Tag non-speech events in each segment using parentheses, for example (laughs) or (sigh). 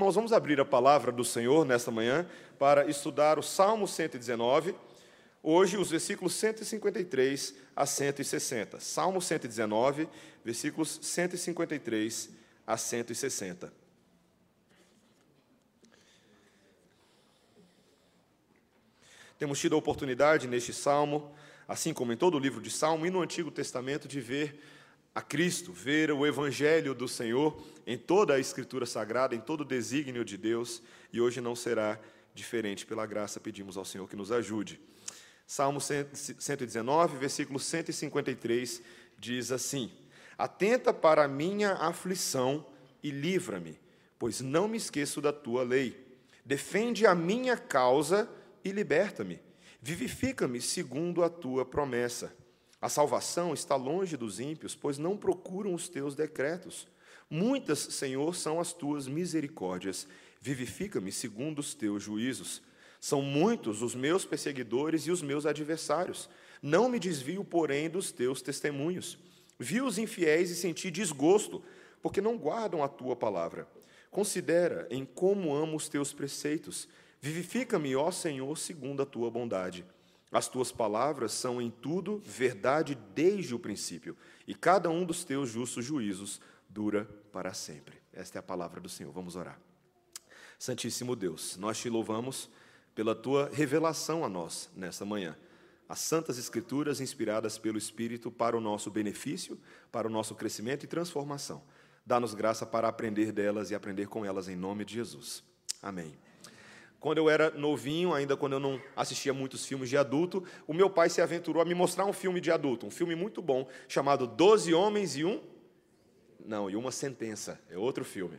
Irmãos, vamos abrir a palavra do Senhor nesta manhã para estudar o Salmo 119, hoje os versículos 153 a 160. Salmo 119, versículos 153 a 160. Temos tido a oportunidade neste salmo, assim como em todo o livro de Salmo e no Antigo Testamento, de ver a Cristo, ver o Evangelho do Senhor em toda a Escritura Sagrada, em todo o desígnio de Deus, e hoje não será diferente. Pela graça, pedimos ao Senhor que nos ajude. Salmo 119, versículo 153, diz assim: Atenta para a minha aflição e livra-me, pois não me esqueço da tua lei. Defende a minha causa e liberta-me. Vivifica-me segundo a tua promessa. A salvação está longe dos ímpios, pois não procuram os teus decretos. Muitas, Senhor, são as tuas misericórdias. Vivifica-me segundo os teus juízos. São muitos os meus perseguidores e os meus adversários. Não me desvio, porém, dos teus testemunhos. Vi os infiéis e senti desgosto, porque não guardam a tua palavra. Considera em como amo os teus preceitos. Vivifica-me, ó Senhor, segundo a tua bondade. As tuas palavras são em tudo verdade desde o princípio, e cada um dos teus justos juízos dura para sempre. Esta é a palavra do Senhor. Vamos orar. Santíssimo Deus, nós te louvamos pela tua revelação a nós nesta manhã. As santas escrituras inspiradas pelo Espírito para o nosso benefício, para o nosso crescimento e transformação. Dá-nos graça para aprender delas e aprender com elas em nome de Jesus. Amém. Quando eu era novinho, ainda quando eu não assistia muitos filmes de adulto, o meu pai se aventurou a me mostrar um filme de adulto, um filme muito bom, chamado Doze Homens e um. Não, e uma Sentença. É outro filme.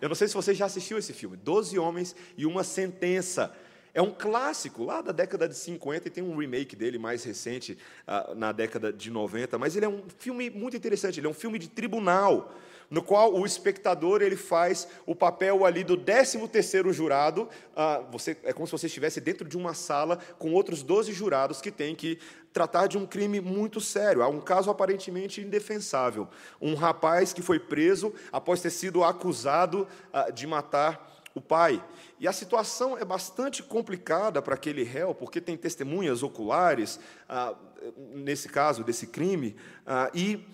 Eu não sei se você já assistiu esse filme, Doze Homens e uma Sentença. É um clássico lá da década de 50 e tem um remake dele mais recente, uh, na década de 90, mas ele é um filme muito interessante, ele é um filme de tribunal no qual o espectador ele faz o papel ali do 13º jurado, ah, você, é como se você estivesse dentro de uma sala com outros 12 jurados que têm que tratar de um crime muito sério, há um caso aparentemente indefensável. Um rapaz que foi preso após ter sido acusado ah, de matar o pai. E a situação é bastante complicada para aquele réu, porque tem testemunhas oculares, ah, nesse caso, desse crime, e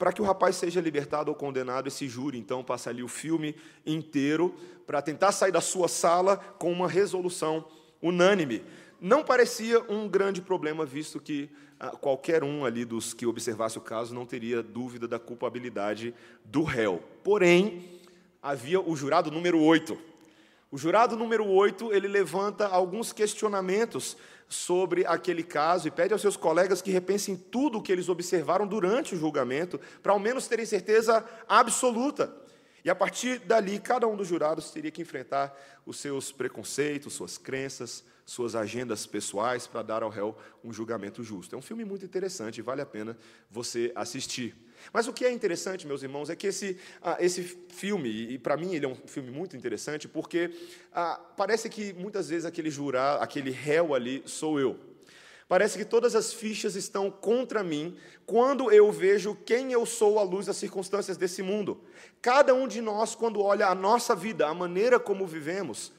para que o rapaz seja libertado ou condenado, esse júri então passa ali o filme inteiro para tentar sair da sua sala com uma resolução unânime. Não parecia um grande problema, visto que ah, qualquer um ali dos que observasse o caso não teria dúvida da culpabilidade do réu. Porém, havia o jurado número 8. O jurado número 8, ele levanta alguns questionamentos sobre aquele caso e pede aos seus colegas que repensem tudo o que eles observaram durante o julgamento, para ao menos terem certeza absoluta. E a partir dali, cada um dos jurados teria que enfrentar os seus preconceitos, suas crenças, suas agendas pessoais para dar ao réu um julgamento justo. É um filme muito interessante vale a pena você assistir. Mas o que é interessante, meus irmãos, é que esse, ah, esse filme, e para mim ele é um filme muito interessante, porque ah, parece que muitas vezes aquele jurar, aquele réu ali sou eu. Parece que todas as fichas estão contra mim quando eu vejo quem eu sou à luz das circunstâncias desse mundo. Cada um de nós, quando olha a nossa vida, a maneira como vivemos,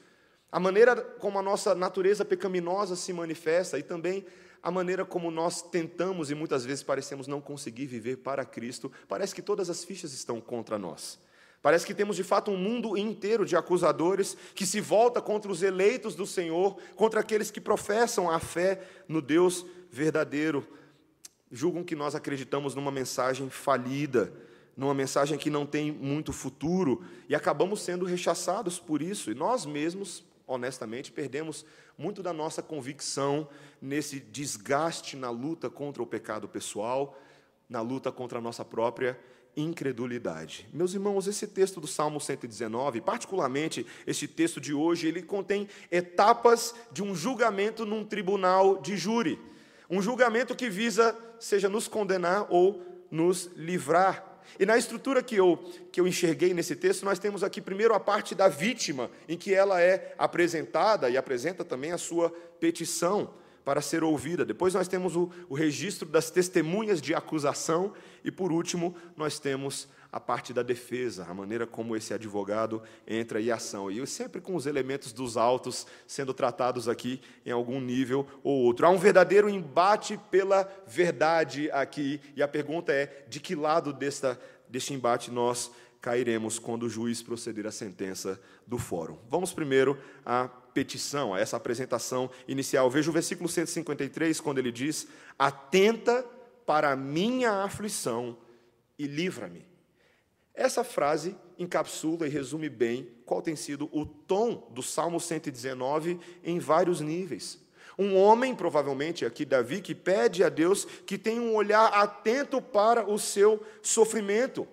a maneira como a nossa natureza pecaminosa se manifesta e também a maneira como nós tentamos e muitas vezes parecemos não conseguir viver para Cristo, parece que todas as fichas estão contra nós. Parece que temos de fato um mundo inteiro de acusadores que se volta contra os eleitos do Senhor, contra aqueles que professam a fé no Deus verdadeiro. Julgam que nós acreditamos numa mensagem falida, numa mensagem que não tem muito futuro, e acabamos sendo rechaçados por isso, e nós mesmos, honestamente, perdemos muito da nossa convicção nesse desgaste na luta contra o pecado pessoal, na luta contra a nossa própria incredulidade. Meus irmãos, esse texto do Salmo 119, particularmente este texto de hoje, ele contém etapas de um julgamento num tribunal de júri. Um julgamento que visa, seja nos condenar ou nos livrar e na estrutura que eu, que eu enxerguei nesse texto, nós temos aqui primeiro a parte da vítima, em que ela é apresentada e apresenta também a sua petição para ser ouvida. Depois nós temos o, o registro das testemunhas de acusação. E por último, nós temos a parte da defesa, a maneira como esse advogado entra em ação. E sempre com os elementos dos autos sendo tratados aqui em algum nível ou outro. Há um verdadeiro embate pela verdade aqui, e a pergunta é: de que lado desta, deste embate nós cairemos quando o juiz proceder à sentença do fórum? Vamos primeiro à petição, a essa apresentação inicial. Veja o versículo 153, quando ele diz: Atenta para a minha aflição e livra-me. Essa frase encapsula e resume bem qual tem sido o tom do Salmo 119 em vários níveis. Um homem, provavelmente aqui Davi, que pede a Deus que tenha um olhar atento para o seu sofrimento,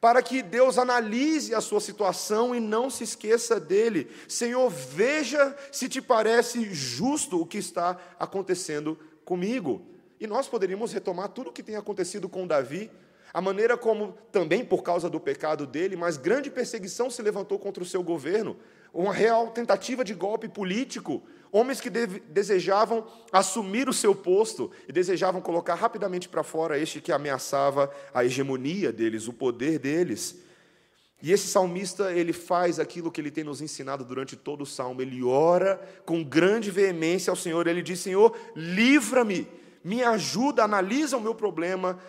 para que Deus analise a sua situação e não se esqueça dele. Senhor, veja se te parece justo o que está acontecendo comigo. E nós poderíamos retomar tudo o que tem acontecido com Davi, a maneira como, também por causa do pecado dele, mas grande perseguição se levantou contra o seu governo, uma real tentativa de golpe político, homens que desejavam assumir o seu posto e desejavam colocar rapidamente para fora este que ameaçava a hegemonia deles, o poder deles. E esse salmista, ele faz aquilo que ele tem nos ensinado durante todo o salmo, ele ora com grande veemência ao Senhor, ele diz: Senhor, livra-me. Me ajuda, analisa o meu problema,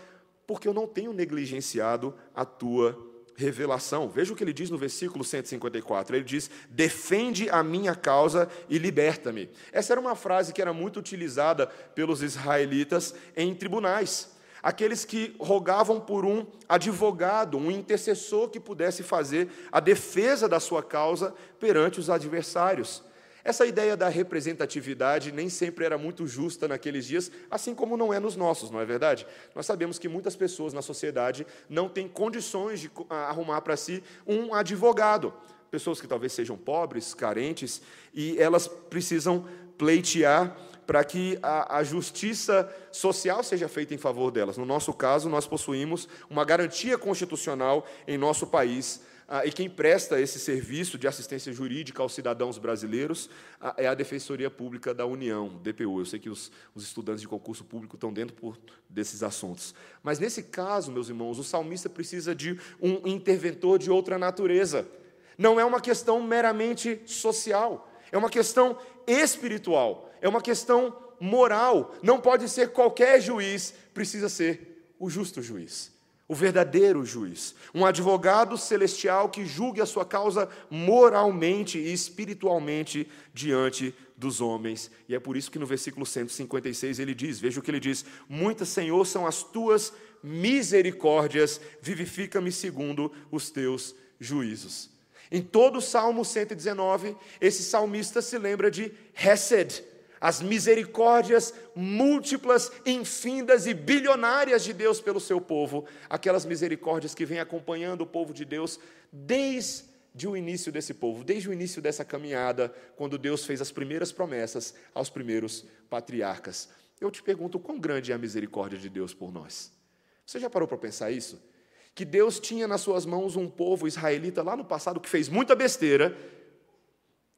porque eu não tenho negligenciado a tua revelação. Veja o que ele diz no versículo 154. Ele diz: Defende a minha causa e liberta-me. Essa era uma frase que era muito utilizada pelos israelitas em tribunais. Aqueles que rogavam por um advogado, um intercessor que pudesse fazer a defesa da sua causa perante os adversários. Essa ideia da representatividade nem sempre era muito justa naqueles dias, assim como não é nos nossos, não é verdade? Nós sabemos que muitas pessoas na sociedade não têm condições de arrumar para si um advogado. Pessoas que talvez sejam pobres, carentes, e elas precisam pleitear para que a, a, justiça social seja feita em favor delas. No nosso caso, nós possuímos uma garantia constitucional em nosso país e quem presta esse serviço de assistência jurídica aos cidadãos brasileiros ah, é a Defensoria Pública da União, DPU. Eu sei que os, os estudantes de concurso público estão dentro por, desses assuntos. Mas nesse caso, meus irmãos, o salmista precisa de um interventor de outra natureza. Não é uma questão meramente social, é uma questão espiritual, é uma questão moral. Não pode ser qualquer juiz, precisa ser o justo juiz o verdadeiro juiz, um advogado celestial que julgue a sua causa moralmente e espiritualmente diante dos homens. E é por isso que no versículo 156 ele diz: Veja o que ele diz: Muitas, Senhor, são as tuas misericórdias, vivifica-me segundo os teus juízos. Em todo o Salmo 119, esse salmista se lembra de Hesed, as misericórdias múltiplas, infindas e bilionárias de Deus pelo seu povo, aquelas misericórdias que vêm acompanhando o povo de Deus desde o início desse povo, desde o início dessa caminhada, quando Deus fez as primeiras promessas aos primeiros patriarcas. Eu te pergunto, quão grande é a misericórdia de Deus por nós? Você já parou para pensar isso? Que Deus tinha nas suas mãos um povo israelita lá no passado que fez muita besteira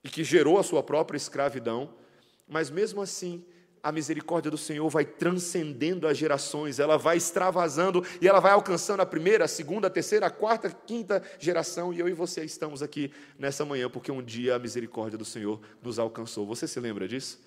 e que gerou a sua própria escravidão, mas mesmo assim, a misericórdia do Senhor vai transcendendo as gerações, ela vai extravasando e ela vai alcançando a primeira, a segunda, a terceira, a quarta, a quinta geração. E eu e você estamos aqui nessa manhã porque um dia a misericórdia do Senhor nos alcançou. Você se lembra disso?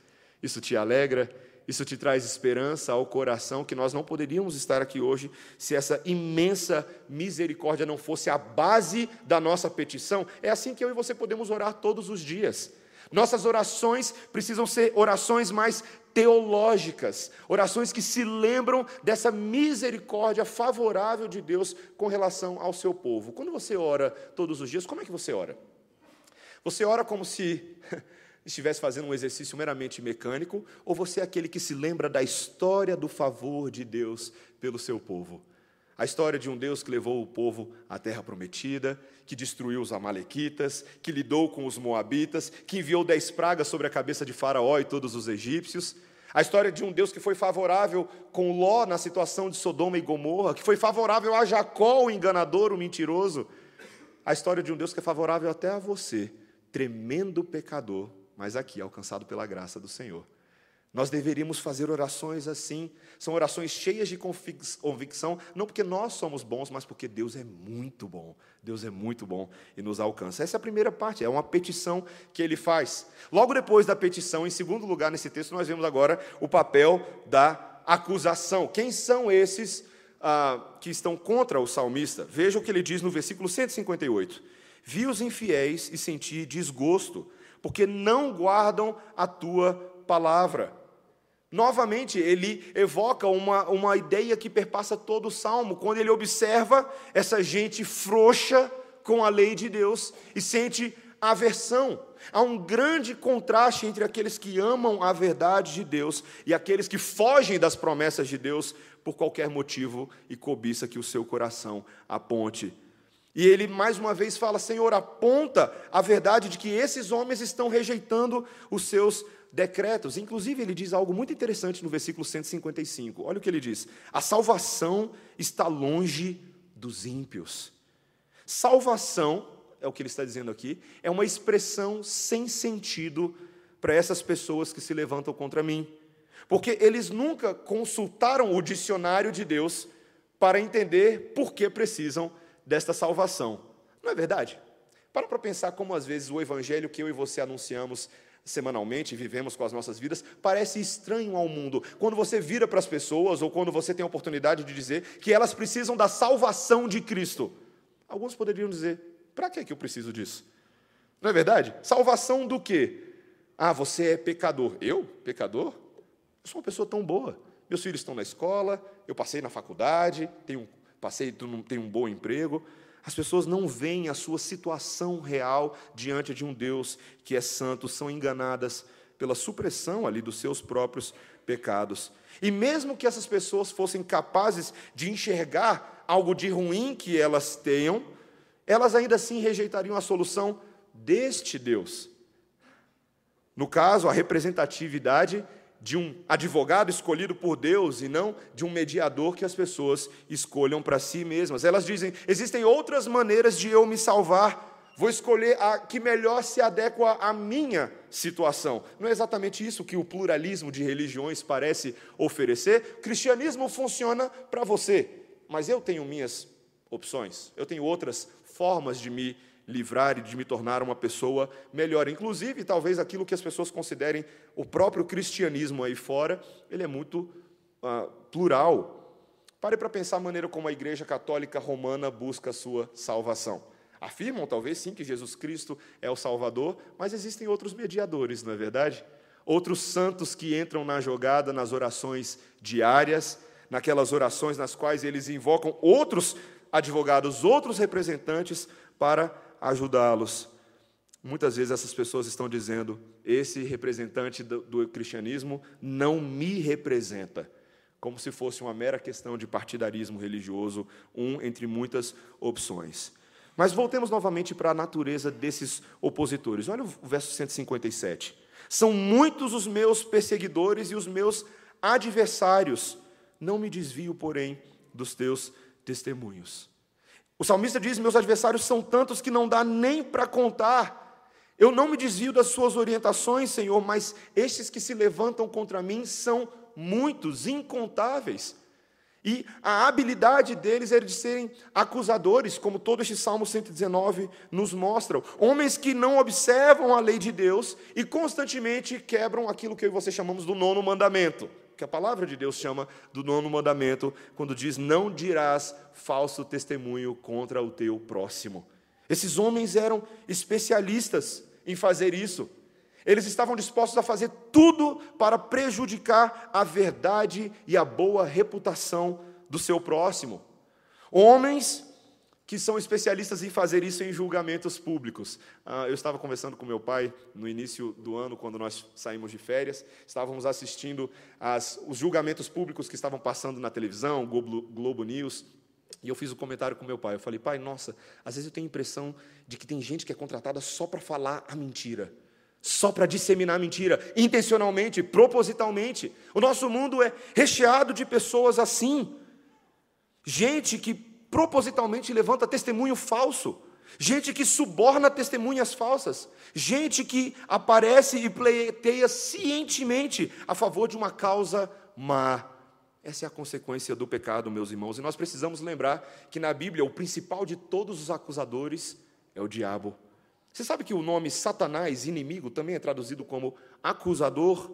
Isso te alegra? Isso te traz esperança ao coração que nós não poderíamos estar aqui hoje se essa imensa misericórdia não fosse a base da nossa petição. É assim que eu e você podemos orar todos os dias. Nossas orações precisam ser orações mais teológicas, orações que se lembram dessa misericórdia favorável de Deus com relação ao seu povo. Quando você ora todos os dias, como é que você ora? Você ora como se (laughs) estivesse fazendo um exercício meramente mecânico, ou você é aquele que se lembra da história do favor de Deus pelo seu povo? A história de um Deus que levou o povo à terra prometida, que destruiu os Amalequitas, que lidou com os Moabitas, que enviou dez pragas sobre a cabeça de Faraó e todos os egípcios. A história de um Deus que foi favorável com Ló na situação de Sodoma e Gomorra, que foi favorável a Jacó, o enganador, o mentiroso. A história de um Deus que é favorável até a você, tremendo pecador, mas aqui alcançado pela graça do Senhor. Nós deveríamos fazer orações assim. São orações cheias de convicção, não porque nós somos bons, mas porque Deus é muito bom. Deus é muito bom e nos alcança. Essa é a primeira parte, é uma petição que ele faz. Logo depois da petição, em segundo lugar nesse texto, nós vemos agora o papel da acusação. Quem são esses ah, que estão contra o salmista? Veja o que ele diz no versículo 158. Vi os infiéis e senti desgosto, porque não guardam a tua palavra. Novamente, ele evoca uma, uma ideia que perpassa todo o salmo, quando ele observa essa gente frouxa com a lei de Deus e sente aversão. Há um grande contraste entre aqueles que amam a verdade de Deus e aqueles que fogem das promessas de Deus por qualquer motivo e cobiça que o seu coração aponte. E ele mais uma vez fala: Senhor, aponta a verdade de que esses homens estão rejeitando os seus decretos. Inclusive, ele diz algo muito interessante no versículo 155. Olha o que ele diz: A salvação está longe dos ímpios. Salvação, é o que ele está dizendo aqui, é uma expressão sem sentido para essas pessoas que se levantam contra mim. Porque eles nunca consultaram o dicionário de Deus para entender por que precisam desta salvação. Não é verdade? Para para pensar como às vezes o evangelho que eu e você anunciamos semanalmente, vivemos com as nossas vidas, parece estranho ao mundo. Quando você vira para as pessoas, ou quando você tem a oportunidade de dizer que elas precisam da salvação de Cristo, alguns poderiam dizer: para que eu preciso disso? Não é verdade? Salvação do quê? Ah, você é pecador. Eu? Pecador? Eu sou uma pessoa tão boa. Meus filhos estão na escola, eu passei na faculdade, tenho, passei, tenho um bom emprego. As pessoas não veem a sua situação real diante de um Deus que é santo, são enganadas pela supressão ali dos seus próprios pecados. E mesmo que essas pessoas fossem capazes de enxergar algo de ruim que elas tenham, elas ainda assim rejeitariam a solução deste Deus. No caso, a representatividade de um advogado escolhido por Deus e não de um mediador que as pessoas escolham para si mesmas. Elas dizem: existem outras maneiras de eu me salvar. Vou escolher a que melhor se adequa à minha situação. Não é exatamente isso que o pluralismo de religiões parece oferecer. O cristianismo funciona para você, mas eu tenho minhas opções. Eu tenho outras formas de me livrar e de me tornar uma pessoa melhor. Inclusive, talvez aquilo que as pessoas considerem o próprio cristianismo aí fora, ele é muito uh, plural. Pare para pensar a maneira como a Igreja Católica Romana busca a sua salvação. Afirmam, talvez, sim, que Jesus Cristo é o Salvador, mas existem outros mediadores, não é verdade? Outros santos que entram na jogada nas orações diárias, naquelas orações nas quais eles invocam outros advogados, outros representantes para ajudá-los. Muitas vezes essas pessoas estão dizendo: esse representante do, do, cristianismo não me representa, como se fosse uma mera questão de partidarismo religioso, um entre muitas opções. Mas voltemos novamente para a natureza desses opositores. Olha o verso 157. São muitos os meus perseguidores e os meus adversários. Não me desvio, porém, dos teus testemunhos. O salmista diz: Meus adversários são tantos que não dá nem para contar. Eu não me desvio das suas orientações, Senhor, mas estes que se levantam contra mim são muitos, incontáveis. E a habilidade deles é de serem acusadores, como todo este Salmo 119 nos mostra. Homens que não observam a lei de Deus e constantemente quebram aquilo que eu e você chamamos do nono mandamento que a palavra de Deus chama do nono mandamento, quando diz: Não dirás falso testemunho contra o teu próximo. Esses homens eram especialistas em fazer isso. Eles estavam dispostos a fazer tudo para prejudicar a verdade e a boa reputação do seu próximo. Homens que são especialistas em fazer isso em julgamentos públicos. Ah, eu estava conversando com meu pai no início do ano, quando nós saímos de férias, estávamos assistindo as, os julgamentos públicos que estavam passando na televisão, Globo, Globo News, e eu fiz um comentário com meu pai. Eu falei, pai, nossa, às vezes eu tenho a impressão de que tem gente que é contratada só para falar a mentira só para disseminar a mentira, intencionalmente, propositalmente. O nosso mundo é recheado de pessoas assim. Gente que propositalmente levanta testemunho falso. gente que suborna testemunhas falsas, gente que aparece e pleiteia cientemente a favor de uma causa má. Essa é a consequência do pecado, meus irmãos, e nós precisamos lembrar que na Bíblia o principal de todos os acusadores é o diabo. Você sabe que o nome Satanás, inimigo, também é traduzido como acusador?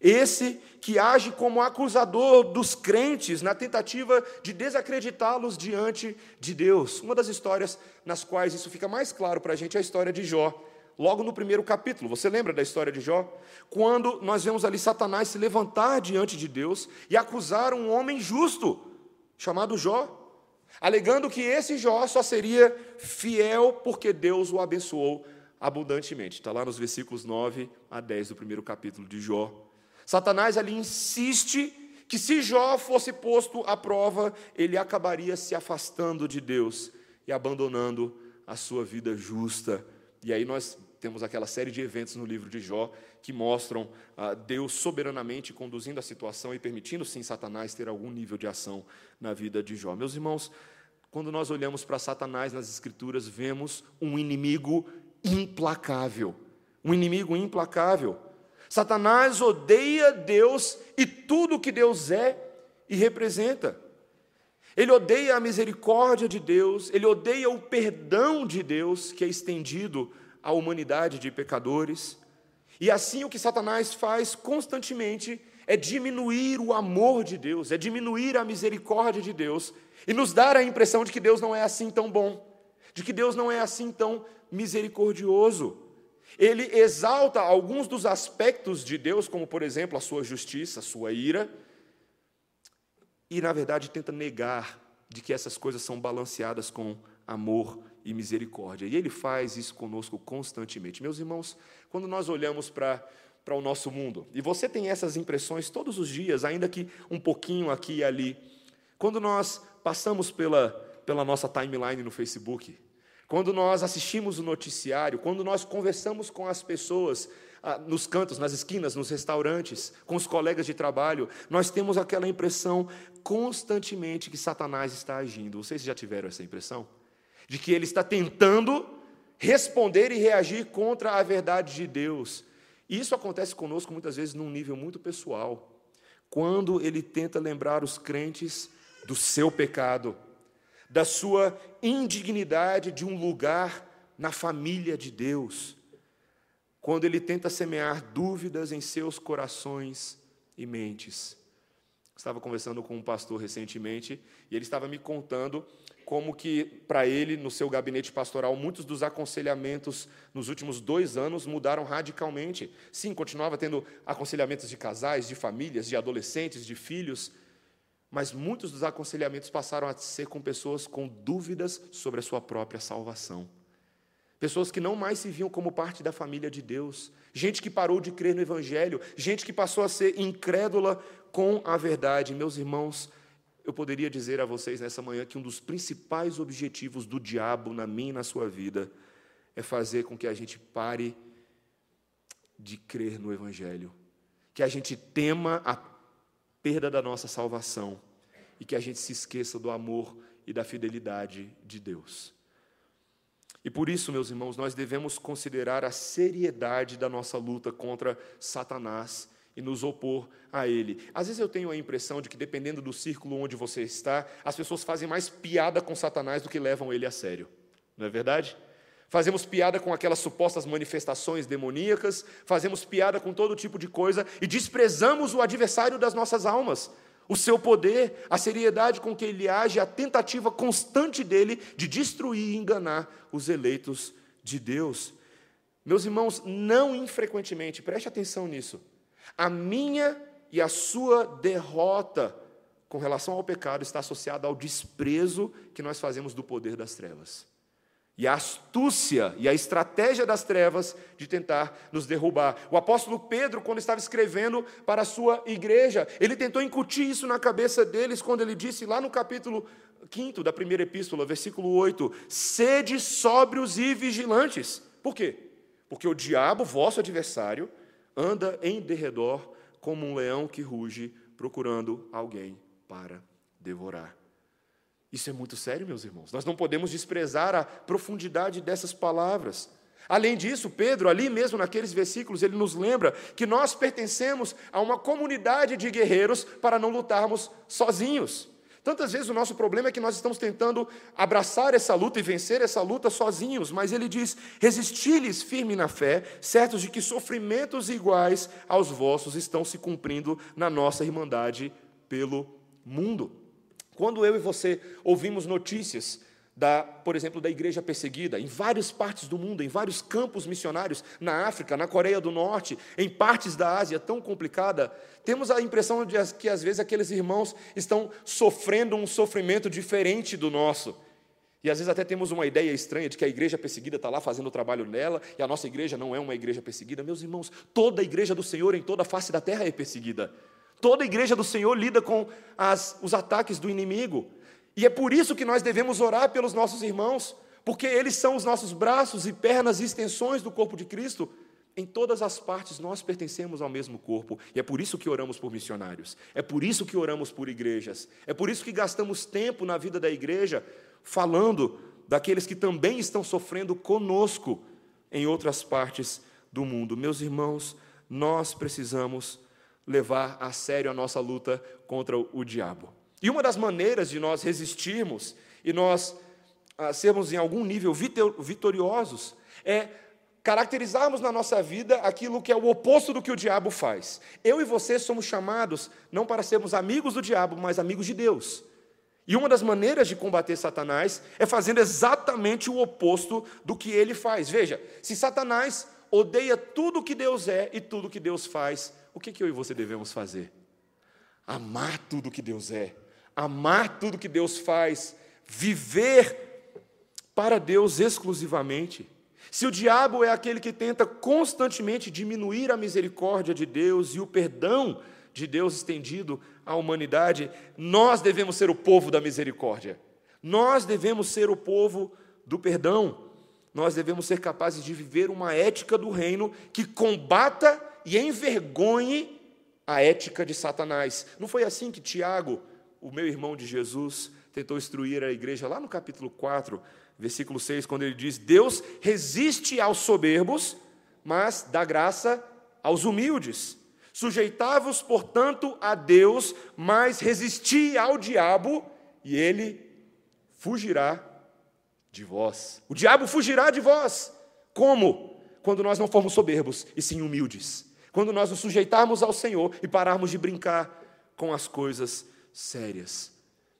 Esse que age como acusador dos crentes na tentativa de desacreditá-los diante de Deus. Uma das histórias nas quais isso fica mais claro para a gente é a história de Jó. Logo no primeiro capítulo, você lembra da história de Jó? Quando nós vemos ali Satanás se levantar diante de Deus e acusar um homem justo, chamado Jó, alegando que esse Jó só seria fiel porque Deus o abençoou abundantemente. Está lá nos versículos 9 a 10 do primeiro capítulo de Jó. Satanás ali insiste que se Jó fosse posto à prova, ele acabaria se afastando de Deus e abandonando a sua vida justa. E aí nós temos aquela série de eventos no livro de Jó que mostram ah, Deus soberanamente conduzindo a situação e permitindo sim Satanás ter algum nível de ação na vida de Jó. Meus irmãos, quando nós olhamos para Satanás nas Escrituras, vemos um inimigo implacável. Um inimigo implacável. Satanás odeia Deus e tudo que Deus é e representa. Ele odeia a misericórdia de Deus, ele odeia o perdão de Deus que é estendido à humanidade de pecadores. E assim o que Satanás faz constantemente é diminuir o amor de Deus, é diminuir a misericórdia de Deus e nos dar a impressão de que Deus não é assim tão bom, de que Deus não é assim tão misericordioso. Ele exalta alguns dos aspectos de Deus, como por exemplo a sua justiça, a sua ira, e na verdade tenta negar de que essas coisas são balanceadas com amor e misericórdia. E ele faz isso conosco constantemente. Meus irmãos, quando nós olhamos para para o nosso mundo. E você tem essas impressões todos os dias, ainda que um pouquinho aqui e ali. Quando nós passamos pela, pela nossa timeline no Facebook, quando nós assistimos o noticiário, quando nós conversamos com as pessoas ah, nos cantos, nas esquinas, nos restaurantes, com os colegas de trabalho, nós temos aquela impressão constantemente que Satanás está agindo. Vocês já tiveram essa impressão? De que ele está tentando responder e reagir contra a verdade de Deus. Isso acontece conosco muitas vezes num nível muito pessoal. Quando ele tenta lembrar os crentes do seu pecado, da sua indignidade de um lugar na família de Deus, quando ele tenta semear dúvidas em seus corações e mentes. Estava conversando com um pastor recentemente e ele estava me contando como que, para ele, no seu gabinete pastoral, muitos dos aconselhamentos nos últimos dois anos mudaram radicalmente. Sim, continuava tendo aconselhamentos de casais, de famílias, de adolescentes, de filhos, mas muitos dos aconselhamentos passaram a ser com pessoas com dúvidas sobre a sua própria salvação. Pessoas que não mais se viam como parte da família de Deus, gente que parou de crer no Evangelho, gente que passou a ser incrédula com a verdade. Meus irmãos, eu poderia dizer a vocês nessa manhã que um dos principais objetivos do diabo na minha e na sua vida é fazer com que a gente pare de crer no Evangelho, que a gente tema a perda da nossa salvação e que a gente se esqueça do amor e da fidelidade de Deus. E por isso, meus irmãos, nós devemos considerar a seriedade da nossa luta contra Satanás e nos opor a ele. Às vezes eu tenho a impressão de que, dependendo do círculo onde você está, as pessoas fazem mais piada com Satanás do que levam ele a sério. Não é verdade? Fazemos piada com aquelas supostas manifestações demoníacas, fazemos piada com todo tipo de coisa e desprezamos o adversário das nossas almas, o seu poder, a seriedade com que ele age, a tentativa constante dele de destruir e enganar os eleitos de Deus. Meus irmãos, não infrequentemente, preste atenção nisso, a minha e a sua derrota com relação ao pecado está associada ao desprezo que nós fazemos do poder das trevas. E a astúcia e a estratégia das trevas de tentar nos derrubar. O apóstolo Pedro, quando estava escrevendo para a sua igreja, ele tentou incutir isso na cabeça deles quando ele disse lá no capítulo 5 da primeira epístola, versículo 8: Sede sóbrios e vigilantes. Por quê? Porque o diabo, vosso adversário, anda em derredor como um leão que ruge, procurando alguém para devorar. Isso é muito sério, meus irmãos. Nós não podemos desprezar a profundidade dessas palavras. Além disso, Pedro, ali mesmo naqueles versículos, ele nos lembra que nós pertencemos a uma comunidade de guerreiros para não lutarmos sozinhos. Tantas vezes o nosso problema é que nós estamos tentando abraçar essa luta e vencer essa luta sozinhos, mas ele diz: resisti-lhes firme na fé, certos de que sofrimentos iguais aos vossos estão se cumprindo na nossa irmandade pelo mundo. Quando eu e você ouvimos notícias da, por exemplo, da igreja perseguida, em várias partes do mundo, em vários campos missionários, na África, na Coreia do Norte, em partes da Ásia tão complicada, temos a impressão de que às vezes aqueles irmãos estão sofrendo um sofrimento diferente do nosso. E às vezes até temos uma ideia estranha de que a igreja perseguida está lá fazendo o trabalho dela e a nossa igreja não é uma igreja perseguida. Meus irmãos, toda a igreja do Senhor em toda a face da terra é perseguida. Toda a igreja do Senhor lida com as, os ataques do inimigo. E é por isso que nós devemos orar pelos nossos irmãos, porque eles são os nossos braços e pernas e extensões do corpo de Cristo. Em todas as partes nós pertencemos ao mesmo corpo, e é por isso que oramos por missionários, é por isso que oramos por igrejas, é por isso que gastamos tempo na vida da igreja falando daqueles que também estão sofrendo conosco em outras partes do mundo. Meus irmãos, nós precisamos levar a sério a nossa luta contra o diabo. E uma das maneiras de nós resistirmos e nós ah, sermos em algum nível vitoriosos é caracterizarmos na nossa vida aquilo que é o oposto do que o diabo faz. Eu e você somos chamados não para sermos amigos do diabo, mas amigos de Deus. E uma das maneiras de combater Satanás é fazendo exatamente o oposto do que ele faz. Veja, se Satanás odeia tudo que Deus é e tudo que Deus faz, o que, que eu e você devemos fazer? Amar tudo que Deus é amar tudo que Deus faz, viver para Deus exclusivamente. Se o diabo é aquele que tenta constantemente diminuir a misericórdia de Deus e o perdão de Deus estendido à humanidade, nós devemos ser o povo da misericórdia. Nós devemos ser o povo do perdão. Nós devemos ser capazes de viver uma ética do reino que combata e envergonhe a ética de Satanás. Não foi assim que Tiago o meu irmão de Jesus tentou instruir a igreja lá no capítulo 4, versículo 6, quando ele diz: Deus resiste aos soberbos, mas dá graça aos humildes. Sujeitavos, portanto, a Deus, mas resisti ao diabo, e ele fugirá de vós. O diabo fugirá de vós. Como? Quando nós não formos soberbos e sim humildes. Quando nós nos sujeitarmos ao Senhor e pararmos de brincar com as coisas sérias.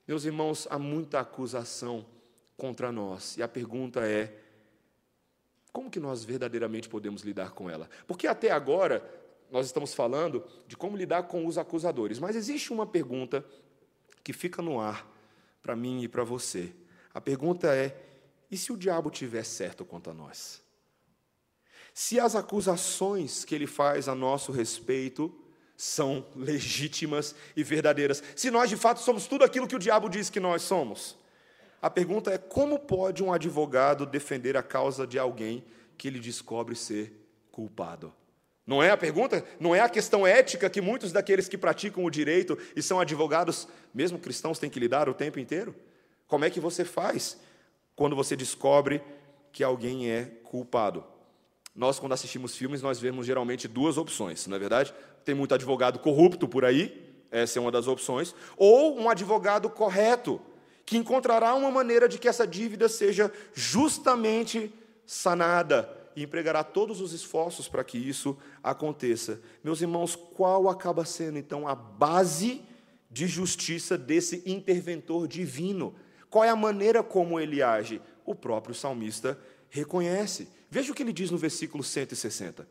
Meus irmãos, há muita acusação contra nós, e a pergunta é: como que nós verdadeiramente podemos lidar com ela? Porque até agora nós estamos falando de como lidar com os acusadores, mas existe uma pergunta que fica no ar para mim e para você. A pergunta é: e se o diabo tiver certo quanto a nós? Se as acusações que ele faz a nosso respeito são legítimas e verdadeiras. Se nós de fato somos tudo aquilo que o diabo diz que nós somos. A pergunta é: como pode um advogado defender a causa de alguém que ele descobre ser culpado? Não é a pergunta? Não é a questão ética que muitos daqueles que praticam o direito e são advogados, mesmo cristãos, têm que lidar o tempo inteiro? Como é que você faz quando você descobre que alguém é culpado? Nós, quando assistimos filmes, nós vemos geralmente duas opções, não é verdade? Tem muito advogado corrupto por aí, essa é uma das opções, ou um advogado correto, que encontrará uma maneira de que essa dívida seja justamente sanada e empregará todos os esforços para que isso aconteça. Meus irmãos, qual acaba sendo então a base de justiça desse interventor divino? Qual é a maneira como ele age? O próprio salmista reconhece. Veja o que ele diz no versículo 160.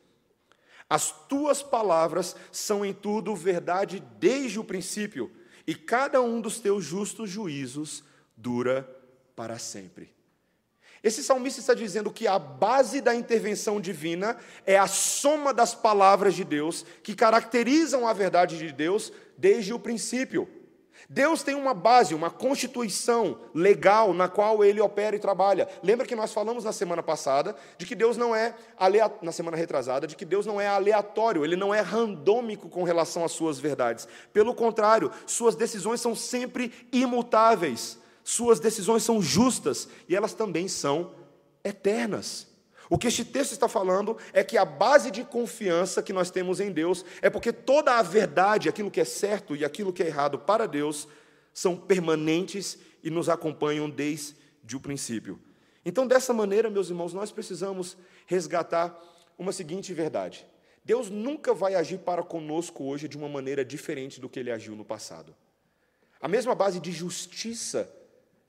As tuas palavras são em tudo verdade desde o princípio, e cada um dos teus justos juízos dura para sempre. Esse salmista está dizendo que a base da intervenção divina é a soma das palavras de Deus que caracterizam a verdade de Deus desde o princípio. Deus tem uma base, uma constituição legal na qual ele opera e trabalha. Lembra que nós falamos na semana passada de que Deus não é na semana retrasada, de que Deus não é aleatório, ele não é randômico com relação às suas verdades. Pelo contrário, suas decisões são sempre imutáveis, suas decisões são justas e elas também são eternas. O que este texto está falando é que a base de confiança que nós temos em Deus é porque toda a verdade, aquilo que é certo e aquilo que é errado para Deus, são permanentes e nos acompanham desde o princípio. Então, dessa maneira, meus irmãos, nós precisamos resgatar uma seguinte verdade: Deus nunca vai agir para conosco hoje de uma maneira diferente do que ele agiu no passado. A mesma base de justiça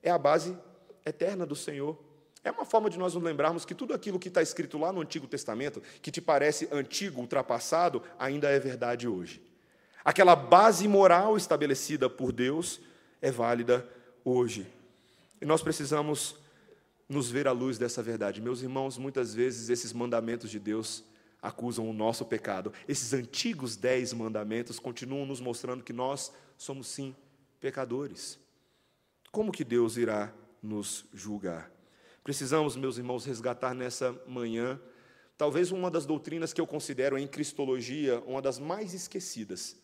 é a base eterna do Senhor. É uma forma de nós nos lembrarmos que tudo aquilo que está escrito lá no Antigo Testamento, que te parece antigo, ultrapassado, ainda é verdade hoje. Aquela base moral estabelecida por Deus é válida hoje. E nós precisamos nos ver à luz dessa verdade. Meus irmãos, muitas vezes esses mandamentos de Deus acusam o nosso pecado. Esses antigos dez mandamentos continuam nos mostrando que nós somos sim pecadores. Como que Deus irá nos julgar? Precisamos, meus irmãos, resgatar nessa manhã talvez uma das doutrinas que eu considero em cristologia uma das mais esquecidas.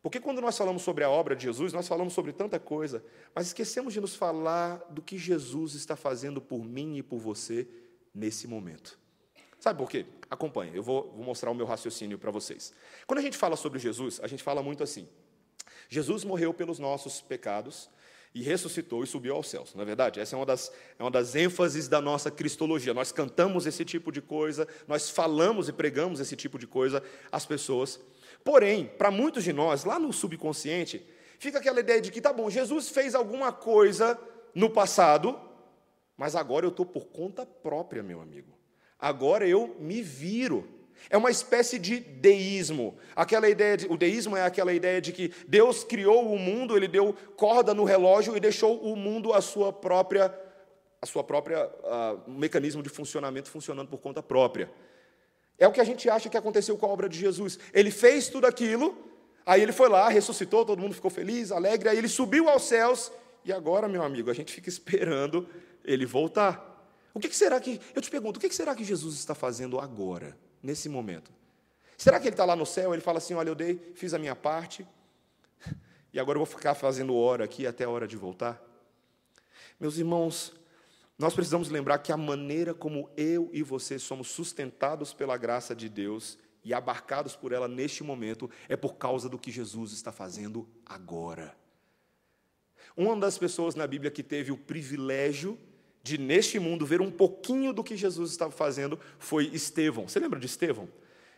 Porque quando nós falamos sobre a obra de Jesus, nós falamos sobre tanta coisa, mas esquecemos de nos falar do que Jesus está fazendo por mim e por você nesse momento. Sabe por quê? Acompanhe, eu vou, vou mostrar o meu raciocínio para vocês. Quando a gente fala sobre Jesus, a gente fala muito assim: Jesus morreu pelos nossos pecados e ressuscitou e subiu aos céus. Não é verdade? Essa é uma das, é uma das ênfases da nossa cristologia. Nós cantamos esse tipo de coisa, nós falamos e pregamos esse tipo de coisa às pessoas. Porém, para muitos de nós, lá no subconsciente, fica aquela ideia de que, tá bom, Jesus fez alguma coisa no passado, mas agora eu estou por conta própria, meu amigo. Agora eu me viro. É uma espécie de deísmo. Aquela ideia de, o deísmo é aquela ideia de que Deus criou o mundo, ele deu corda no relógio e deixou o mundo a sua própria a sua própria uh, mecanismo de funcionamento funcionando por conta própria. É o que a gente acha que aconteceu com a obra de Jesus. Ele fez tudo aquilo, aí ele foi lá, ressuscitou, todo mundo ficou feliz, alegre, aí ele subiu aos céus, e agora, meu amigo, a gente fica esperando ele voltar. O que será que, eu te pergunto, o que será que Jesus está fazendo agora, nesse momento? Será que ele está lá no céu, ele fala assim: olha, eu dei, fiz a minha parte, e agora eu vou ficar fazendo hora aqui até a hora de voltar? Meus irmãos, nós precisamos lembrar que a maneira como eu e você somos sustentados pela graça de Deus e abarcados por ela neste momento é por causa do que Jesus está fazendo agora. Uma das pessoas na Bíblia que teve o privilégio de, neste mundo, ver um pouquinho do que Jesus estava fazendo foi Estevão. Você lembra de Estevão?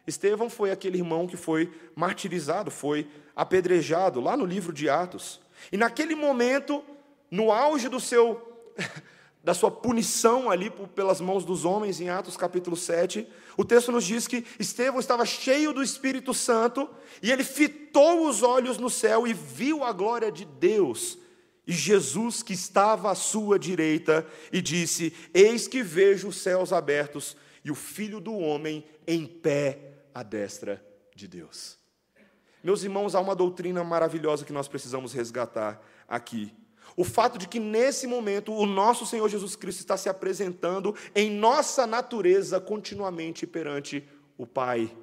Estevão foi aquele irmão que foi martirizado, foi apedrejado, lá no livro de Atos. E naquele momento, no auge do seu (laughs) da sua punição ali pelas mãos dos homens, em Atos capítulo 7, o texto nos diz que Estevão estava cheio do Espírito Santo e ele fitou os olhos no céu e viu a glória de Deus e Jesus que estava à sua direita e disse: Eis que vejo os céus abertos e o filho do homem em pé à destra de Deus. Meus irmãos, há uma doutrina maravilhosa que nós precisamos resgatar aqui. O fato de que nesse momento o nosso Senhor Jesus Cristo está se apresentando em nossa natureza continuamente perante o Pai.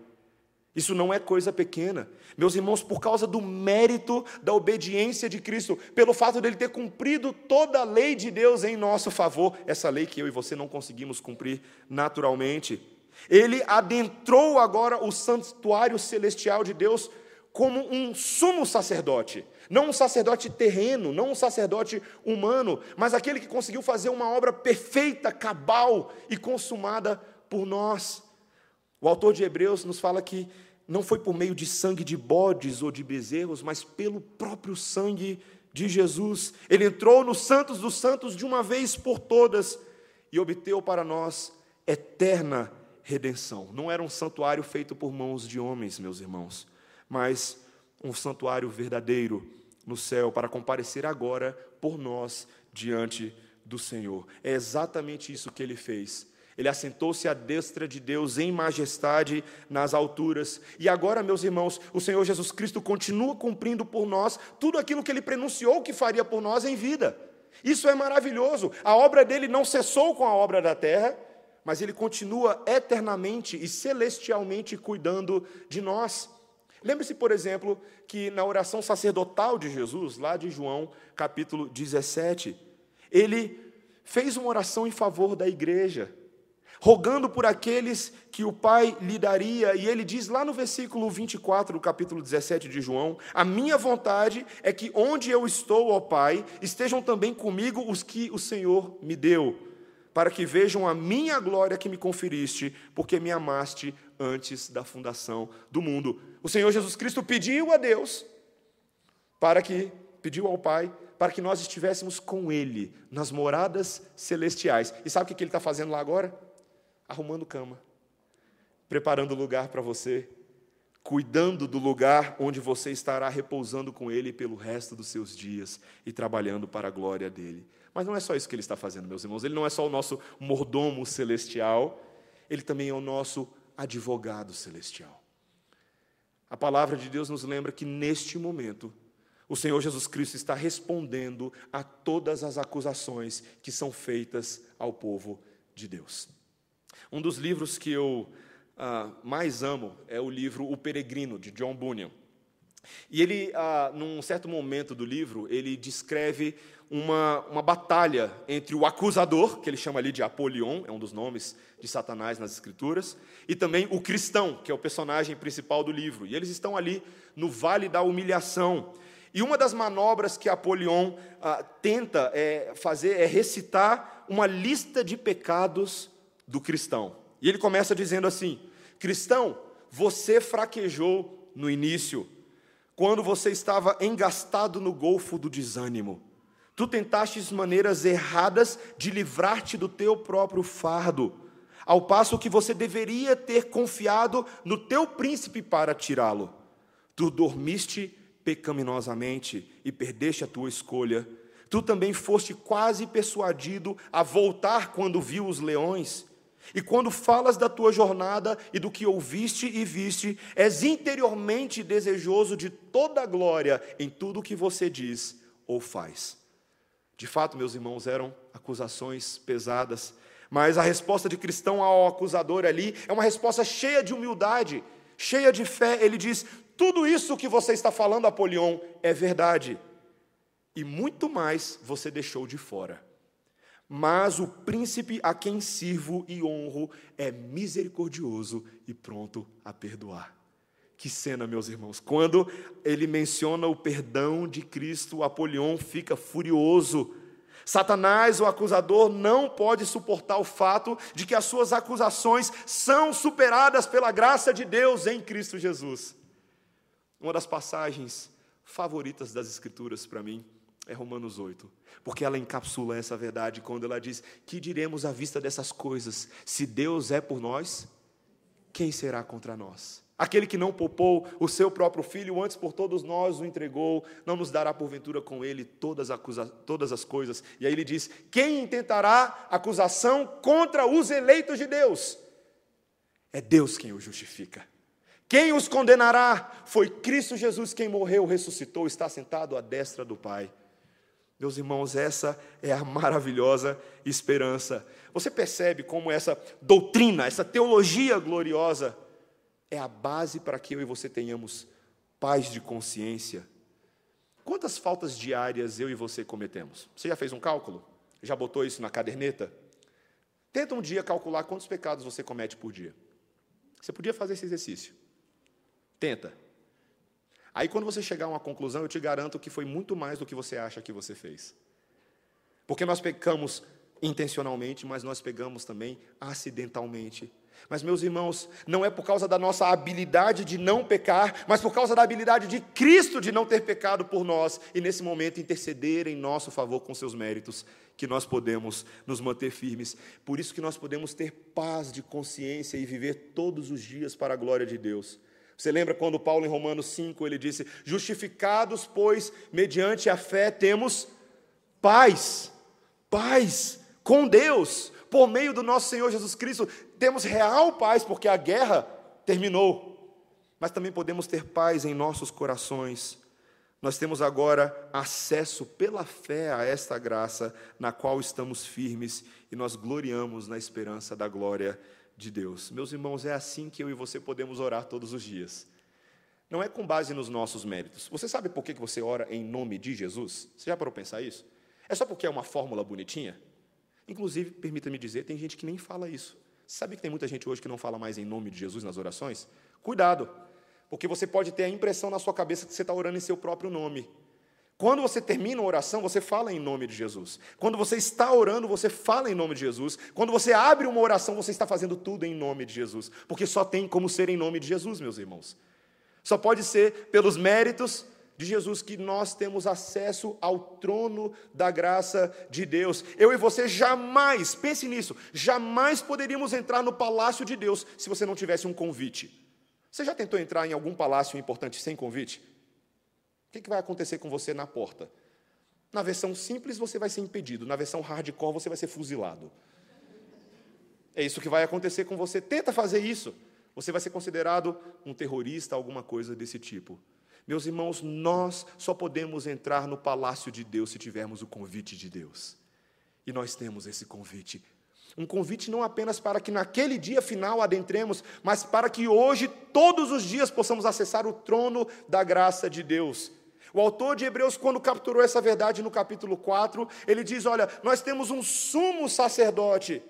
Isso não é coisa pequena. Meus irmãos, por causa do mérito da obediência de Cristo, pelo fato dele ter cumprido toda a lei de Deus em nosso favor, essa lei que eu e você não conseguimos cumprir naturalmente, ele adentrou agora o santuário celestial de Deus como um sumo sacerdote. Não um sacerdote terreno, não um sacerdote humano, mas aquele que conseguiu fazer uma obra perfeita, cabal e consumada por nós. O autor de Hebreus nos fala que não foi por meio de sangue de bodes ou de bezerros, mas pelo próprio sangue de Jesus. Ele entrou nos santos dos santos de uma vez por todas e obteve para nós eterna redenção. Não era um santuário feito por mãos de homens, meus irmãos, mas um santuário verdadeiro no céu para comparecer agora por nós diante do Senhor. É exatamente isso que ele fez. Ele assentou-se à destra de Deus em majestade nas alturas. E agora, meus irmãos, o Senhor Jesus Cristo continua cumprindo por nós tudo aquilo que ele prenunciou que faria por nós em vida. Isso é maravilhoso. A obra dele não cessou com a obra da terra, mas ele continua eternamente e celestialmente cuidando de nós. Lembre-se, por exemplo, que na oração sacerdotal de Jesus, lá de João, capítulo 17, ele fez uma oração em favor da igreja, rogando por aqueles que o Pai lhe daria, e ele diz lá no versículo 24 do capítulo 17 de João: A minha vontade é que onde eu estou, ó Pai, estejam também comigo os que o Senhor me deu, para que vejam a minha glória que me conferiste, porque me amaste antes da fundação do mundo. O Senhor Jesus Cristo pediu a Deus para que pediu ao Pai para que nós estivéssemos com Ele nas moradas celestiais. E sabe o que Ele está fazendo lá agora? Arrumando cama, preparando lugar para você, cuidando do lugar onde você estará repousando com Ele pelo resto dos seus dias e trabalhando para a glória dele. Mas não é só isso que Ele está fazendo, meus irmãos. Ele não é só o nosso mordomo celestial, Ele também é o nosso advogado celestial. A palavra de Deus nos lembra que neste momento, o Senhor Jesus Cristo está respondendo a todas as acusações que são feitas ao povo de Deus. Um dos livros que eu ah, mais amo é o livro O Peregrino, de John Bunyan. E ele, ah, num certo momento do livro, ele descreve uma, uma batalha entre o acusador, que ele chama ali de Apolion, é um dos nomes de Satanás nas Escrituras, e também o cristão, que é o personagem principal do livro. E eles estão ali no Vale da Humilhação. E uma das manobras que Apolion ah, tenta é, fazer é recitar uma lista de pecados do cristão. E ele começa dizendo assim: Cristão, você fraquejou no início, quando você estava engastado no golfo do desânimo. Tu tentastes maneiras erradas de livrar-te do teu próprio fardo, ao passo que você deveria ter confiado no teu príncipe para tirá-lo. Tu dormiste pecaminosamente e perdeste a tua escolha. Tu também foste quase persuadido a voltar quando viu os leões. E quando falas da tua jornada e do que ouviste e viste, és interiormente desejoso de toda a glória em tudo o que você diz ou faz. De fato, meus irmãos, eram acusações pesadas, mas a resposta de cristão ao acusador ali é uma resposta cheia de humildade, cheia de fé. Ele diz: tudo isso que você está falando, Apolion, é verdade. E muito mais você deixou de fora. Mas o príncipe a quem sirvo e honro é misericordioso e pronto a perdoar. Que cena, meus irmãos. Quando ele menciona o perdão de Cristo, Apolion fica furioso. Satanás, o acusador, não pode suportar o fato de que as suas acusações são superadas pela graça de Deus em Cristo Jesus. Uma das passagens favoritas das Escrituras para mim é Romanos 8, porque ela encapsula essa verdade quando ela diz: Que diremos à vista dessas coisas? Se Deus é por nós, quem será contra nós? Aquele que não poupou o seu próprio filho, antes por todos nós o entregou, não nos dará porventura com ele todas, acusa todas as coisas. E aí ele diz: Quem intentará acusação contra os eleitos de Deus? É Deus quem o justifica. Quem os condenará? Foi Cristo Jesus quem morreu, ressuscitou, está sentado à destra do Pai. Meus irmãos, essa é a maravilhosa esperança. Você percebe como essa doutrina, essa teologia gloriosa, é a base para que eu e você tenhamos paz de consciência. Quantas faltas diárias eu e você cometemos? Você já fez um cálculo? Já botou isso na caderneta? Tenta um dia calcular quantos pecados você comete por dia. Você podia fazer esse exercício. Tenta. Aí, quando você chegar a uma conclusão, eu te garanto que foi muito mais do que você acha que você fez. Porque nós pecamos intencionalmente, mas nós pegamos também acidentalmente. Mas, meus irmãos, não é por causa da nossa habilidade de não pecar, mas por causa da habilidade de Cristo de não ter pecado por nós e, nesse momento, interceder em nosso favor com seus méritos, que nós podemos nos manter firmes. Por isso que nós podemos ter paz de consciência e viver todos os dias para a glória de Deus. Você lembra quando Paulo, em Romanos 5, ele disse: Justificados, pois, mediante a fé, temos paz, paz com Deus, por meio do nosso Senhor Jesus Cristo, temos real paz, porque a guerra terminou, mas também podemos ter paz em nossos corações. Nós temos agora acesso pela fé a esta graça, na qual estamos firmes e nós gloriamos na esperança da glória Deus. Meus irmãos, é assim que eu e você podemos orar todos os dias. Não é com base nos nossos méritos. Você sabe por que você ora em nome de Jesus? Você já parou pensar isso? É só porque é uma fórmula bonitinha? Inclusive, permita-me dizer, tem gente que nem fala isso. Sabe que tem muita gente hoje que não fala mais em nome de Jesus nas orações? Cuidado, porque você pode ter a impressão na sua cabeça que você está orando em seu próprio nome. Quando você termina uma oração, você fala em nome de Jesus. Quando você está orando, você fala em nome de Jesus. Quando você abre uma oração, você está fazendo tudo em nome de Jesus. Porque só tem como ser em nome de Jesus, meus irmãos. Só pode ser pelos méritos de Jesus que nós temos acesso ao trono da graça de Deus. Eu e você jamais, pense nisso, jamais poderíamos entrar no palácio de Deus se você não tivesse um convite. Você já tentou entrar em algum palácio importante sem convite? O que vai acontecer com você na porta? Na versão simples você vai ser impedido, na versão hardcore você vai ser fuzilado. É isso que vai acontecer com você. Tenta fazer isso. Você vai ser considerado um terrorista, alguma coisa desse tipo. Meus irmãos, nós só podemos entrar no palácio de Deus se tivermos o convite de Deus. E nós temos esse convite. Um convite não apenas para que naquele dia final adentremos, mas para que hoje, todos os dias, possamos acessar o trono da graça de Deus. O autor de Hebreus, quando capturou essa verdade no capítulo 4, ele diz: Olha, nós temos um sumo sacerdote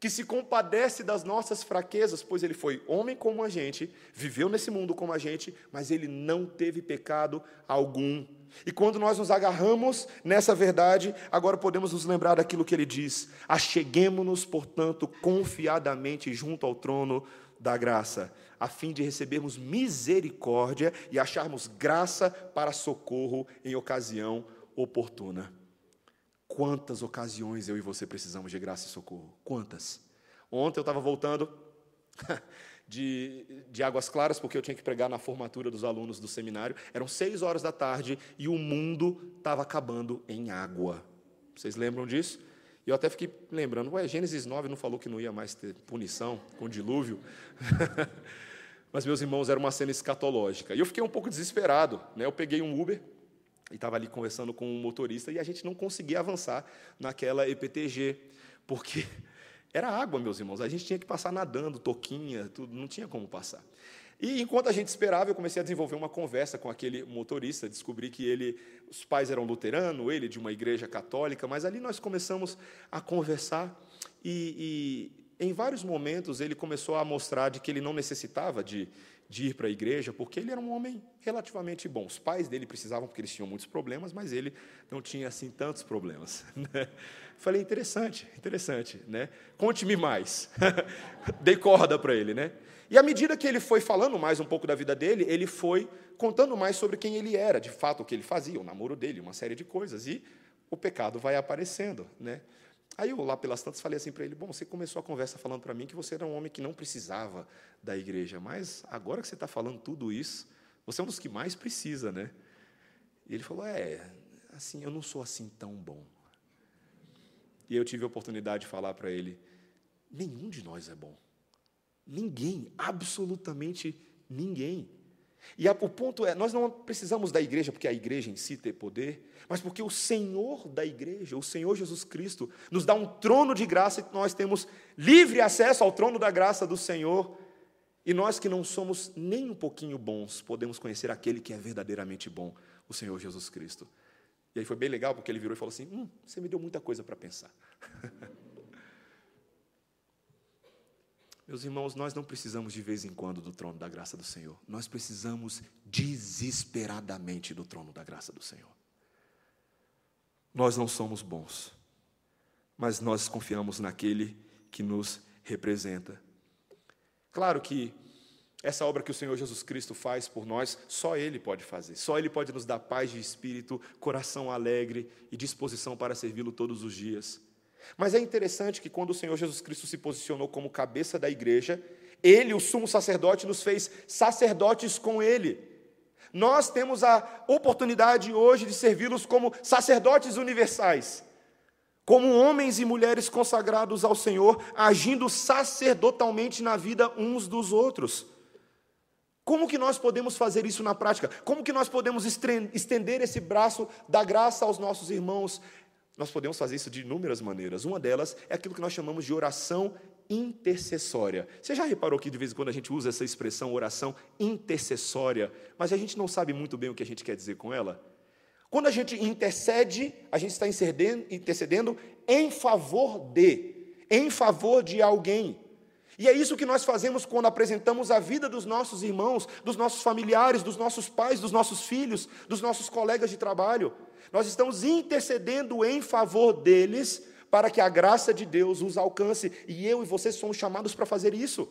que se compadece das nossas fraquezas, pois ele foi homem como a gente, viveu nesse mundo como a gente, mas ele não teve pecado algum. E quando nós nos agarramos nessa verdade, agora podemos nos lembrar daquilo que ele diz: Acheguemo-nos, portanto, confiadamente junto ao trono da graça, a fim de recebermos misericórdia e acharmos graça para socorro em ocasião oportuna. Quantas ocasiões eu e você precisamos de graça e socorro? Quantas? Ontem eu estava voltando (laughs) de, de Águas Claras, porque eu tinha que pregar na formatura dos alunos do seminário. Eram seis horas da tarde e o mundo estava acabando em água. Vocês lembram disso? Eu até fiquei lembrando, ué, Gênesis 9 não falou que não ia mais ter punição com dilúvio? (laughs) Mas, meus irmãos, era uma cena escatológica. E eu fiquei um pouco desesperado. Né? Eu peguei um Uber e estava ali conversando com um motorista e a gente não conseguia avançar naquela EPTG, porque (laughs) era água, meus irmãos. A gente tinha que passar nadando, toquinha, tudo, não tinha como passar. E enquanto a gente esperava, eu comecei a desenvolver uma conversa com aquele motorista, descobri que ele, os pais eram luteranos, ele de uma igreja católica, mas ali nós começamos a conversar e em vários momentos ele começou a mostrar de que ele não necessitava de, de ir para a igreja, porque ele era um homem relativamente bom. Os pais dele precisavam porque eles tinham muitos problemas, mas ele não tinha assim tantos problemas. (laughs) Né? Falei interessante, interessante, né? Conte-me mais. (laughs) Dei corda para ele, né? E à medida que ele foi falando mais um pouco da vida dele, ele foi contando mais sobre quem ele era, de fato, o que ele fazia, o namoro dele, uma série de coisas. E o pecado vai aparecendo. Né? Aí eu, lá pelas tantas, falei assim para ele: Bom, você começou a conversa falando para mim que você era um homem que não precisava da igreja, mas agora que você está falando tudo isso, você é um dos que mais precisa, né? E ele falou: É, assim, eu não sou assim tão bom. E eu tive a oportunidade de falar para ele: Nenhum de nós é bom. Ninguém, absolutamente ninguém. E o ponto é, nós não precisamos da igreja porque a igreja em si tem poder, mas porque o Senhor da igreja, o Senhor Jesus Cristo, nos dá um trono de graça e nós temos livre acesso ao trono da graça do Senhor. E nós que não somos nem um pouquinho bons, podemos conhecer aquele que é verdadeiramente bom, o Senhor Jesus Cristo. E aí foi bem legal porque ele virou e falou assim: hum, você me deu muita coisa para pensar. (laughs) Meus irmãos, nós não precisamos de vez em quando do trono da graça do Senhor. Nós precisamos desesperadamente do trono da graça do Senhor. Nós não somos bons, mas nós confiamos naquele que nos representa. Claro que essa obra que o Senhor Jesus Cristo faz por nós, só Ele pode fazer. Só Ele pode nos dar paz de espírito, coração alegre e disposição para servi-lo todos os dias. Mas é interessante que quando o Senhor Jesus Cristo se posicionou como cabeça da igreja, ele, o sumo sacerdote, nos fez sacerdotes com ele. Nós temos a oportunidade hoje de servi-los como sacerdotes universais, como homens e mulheres consagrados ao Senhor, agindo sacerdotalmente na vida uns dos outros. Como que nós podemos fazer isso na prática? Como que nós podemos estender esse braço da graça aos nossos irmãos? Nós podemos fazer isso de inúmeras maneiras. Uma delas é aquilo que nós chamamos de oração intercessória. Você já reparou que de vez em quando a gente usa essa expressão oração intercessória, mas a gente não sabe muito bem o que a gente quer dizer com ela? Quando a gente intercede, a gente está intercedendo em favor de, em favor de alguém. E é isso que nós fazemos quando apresentamos a vida dos nossos irmãos, dos nossos familiares, dos nossos pais, dos nossos filhos, dos nossos colegas de trabalho. Nós estamos intercedendo em favor deles para que a graça de Deus os alcance. E eu e você somos chamados para fazer isso.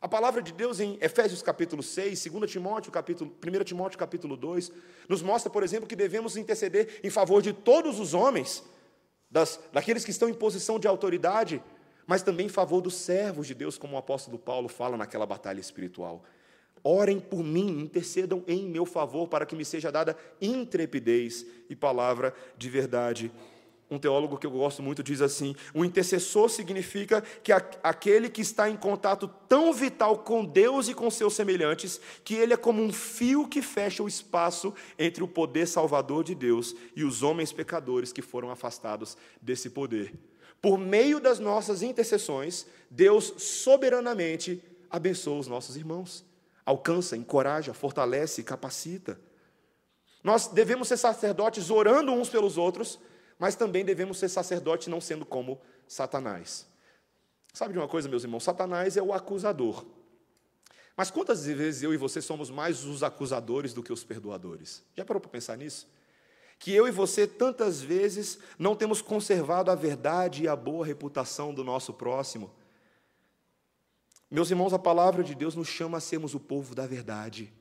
A palavra de Deus em Efésios capítulo 6, 2 Timóteo, capítulo, 1 Timóteo capítulo 2, nos mostra, por exemplo, que devemos interceder em favor de todos os homens, das, daqueles que estão em posição de autoridade, mas também em favor dos servos de Deus, como o apóstolo Paulo fala naquela batalha espiritual. Orem por mim, intercedam em meu favor, para que me seja dada intrepidez e palavra de verdade. Um teólogo que eu gosto muito diz assim: o intercessor significa que aquele que está em contato tão vital com Deus e com seus semelhantes, que ele é como um fio que fecha o espaço entre o poder salvador de Deus e os homens pecadores que foram afastados desse poder. Por meio das nossas intercessões, Deus soberanamente abençoa os nossos irmãos, alcança, encoraja, fortalece, capacita. Nós devemos ser sacerdotes orando uns pelos outros, mas também devemos ser sacerdotes não sendo como Satanás. Sabe de uma coisa, meus irmãos? Satanás é o acusador. Mas quantas vezes eu e você somos mais os acusadores do que os perdoadores? Já parou para pensar nisso? que eu e você tantas vezes não temos conservado a verdade e a boa reputação do nosso próximo. Meus irmãos, a palavra de Deus nos chama a sermos o povo da verdade,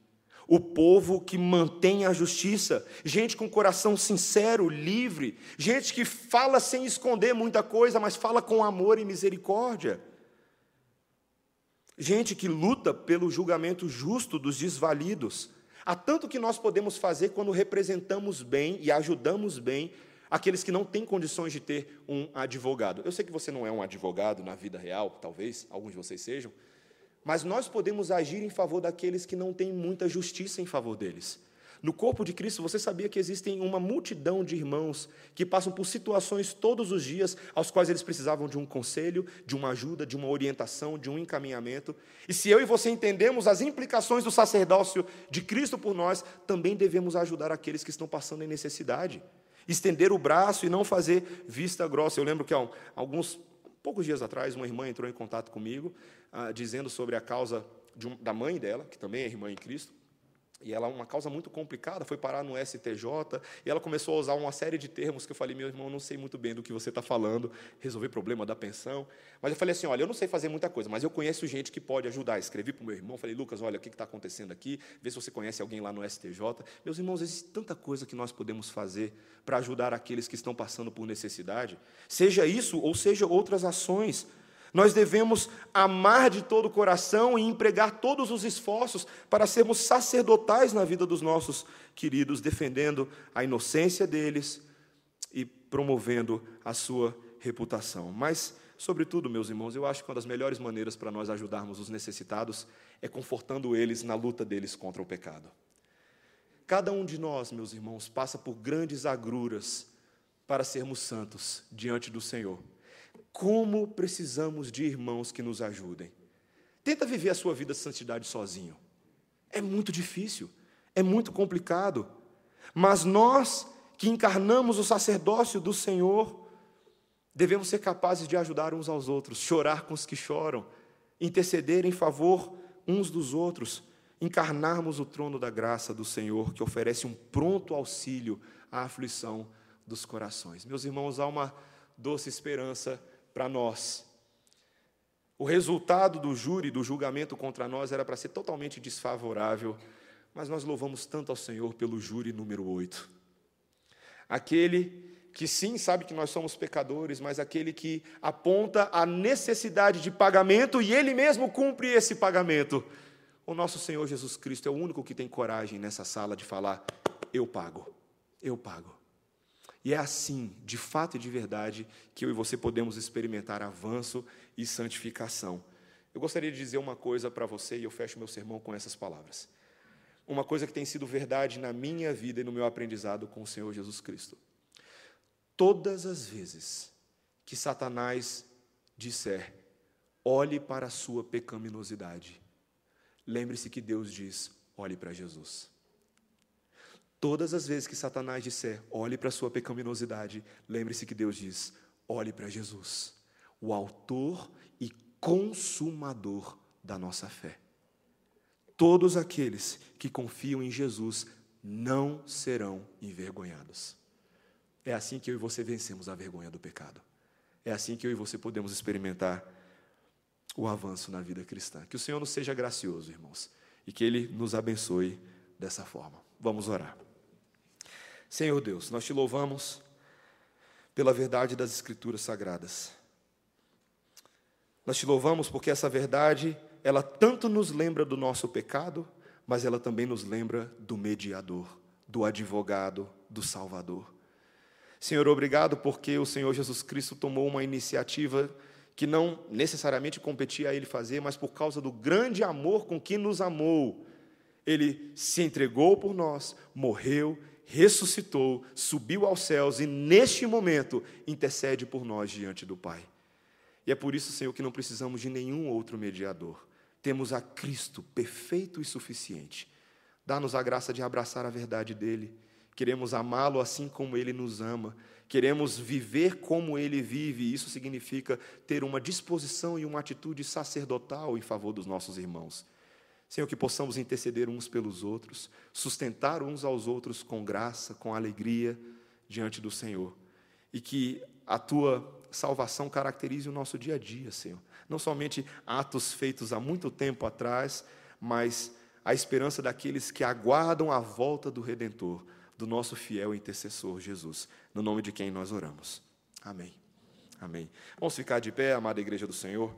o povo que mantém a justiça, gente com coração sincero, livre, gente que fala sem esconder muita coisa, mas fala com amor e misericórdia. Gente que luta pelo julgamento justo dos desvalidos, Há tanto que nós podemos fazer quando representamos bem e ajudamos bem aqueles que não têm condições de ter um advogado. Eu sei que você não é um advogado na vida real, talvez alguns de vocês sejam, mas nós podemos agir em favor daqueles que não têm muita justiça em favor deles. No corpo de Cristo, você sabia que existem uma multidão de irmãos que passam por situações todos os dias aos quais eles precisavam de um conselho, de uma ajuda, de uma orientação, de um encaminhamento. E se eu e você entendemos as implicações do sacerdócio de Cristo por nós, também devemos ajudar aqueles que estão passando em necessidade. Estender o braço e não fazer vista grossa. Eu lembro que há alguns poucos dias atrás, uma irmã entrou em contato comigo, ah, dizendo sobre a causa um, da mãe dela, que também é irmã em Cristo e ela, uma causa muito complicada, foi parar no STJ, e ela começou a usar uma série de termos que eu falei, meu irmão, não sei muito bem do que você está falando, resolver problema da pensão. Mas eu falei assim, olha, eu não sei fazer muita coisa, mas eu conheço gente que pode ajudar. Escrevi para o meu irmão, falei, Lucas, olha, o que está acontecendo aqui, vê se você conhece alguém lá no STJ. Meus irmãos, existe tanta coisa que nós podemos fazer para ajudar aqueles que estão passando por necessidade. Seja isso, ou seja outras ações. Nós devemos amar de todo o coração e empregar todos os esforços para sermos sacerdotais na vida dos nossos queridos, defendendo a inocência deles e promovendo a sua reputação. Mas, sobretudo, meus irmãos, eu acho que uma das melhores maneiras para nós ajudarmos os necessitados é confortando eles na luta deles contra o pecado. Cada um de nós, meus irmãos, passa por grandes agruras para sermos santos diante do Senhor. Como precisamos de irmãos que nos ajudem. Tenta viver a sua vida de santidade sozinho. É muito difícil, é muito complicado. Mas nós que encarnamos o sacerdócio do Senhor, devemos ser capazes de ajudar uns aos outros, chorar com os que choram, interceder em favor uns dos outros, encarnarmos o trono da graça do Senhor, que oferece um pronto auxílio à aflição dos corações. Meus irmãos, há uma doce esperança para nós. O resultado do júri, do julgamento contra nós, era para ser totalmente desfavorável, mas nós louvamos tanto ao Senhor pelo júri número 8. Aquele que sim sabe que nós somos pecadores, mas aquele que aponta a necessidade de pagamento e ele mesmo cumpre esse pagamento. O nosso Senhor Jesus Cristo é o único que tem coragem nessa sala de falar: Eu pago, eu pago. E é assim, de fato e de verdade, que eu e você podemos experimentar avanço e santificação. Eu gostaria de dizer uma coisa para você e eu fecho meu sermão com essas palavras. Uma coisa que tem sido verdade na minha vida e no meu aprendizado com o Senhor Jesus Cristo. Todas as vezes que Satanás disser, olhe para a sua pecaminosidade, lembre-se que Deus diz, olhe para Jesus. Todas as vezes que Satanás disser, olhe para a sua pecaminosidade, lembre-se que Deus diz, olhe para Jesus, o autor e consumador da nossa fé. Todos aqueles que confiam em Jesus não serão envergonhados. É assim que eu e você vencemos a vergonha do pecado. É assim que eu e você podemos experimentar o avanço na vida cristã. Que o Senhor nos seja gracioso, irmãos, e que Ele nos abençoe dessa forma. Vamos orar. Senhor Deus, nós te louvamos pela verdade das Escrituras Sagradas. Nós te louvamos porque essa verdade, ela tanto nos lembra do nosso pecado, mas ela também nos lembra do mediador, do advogado, do Salvador. Senhor, obrigado porque o Senhor Jesus Cristo tomou uma iniciativa que não necessariamente competia a Ele fazer, mas por causa do grande amor com que nos amou, Ele se entregou por nós, morreu, ressuscitou, subiu aos céus e, neste momento, intercede por nós diante do Pai. E é por isso, Senhor, que não precisamos de nenhum outro mediador. Temos a Cristo perfeito e suficiente. Dá-nos a graça de abraçar a verdade dele. Queremos amá-lo assim como ele nos ama. Queremos viver como ele vive. Isso significa ter uma disposição e uma atitude sacerdotal em favor dos nossos irmãos. Senhor, que possamos interceder uns pelos outros, sustentar uns aos outros com graça, com alegria diante do Senhor. E que a tua salvação caracterize o nosso dia a dia, Senhor. Não somente atos feitos há muito tempo atrás, mas a esperança daqueles que aguardam a volta do Redentor, do nosso fiel intercessor Jesus, no nome de quem nós oramos. Amém. Amém. Vamos ficar de pé, amada igreja do Senhor.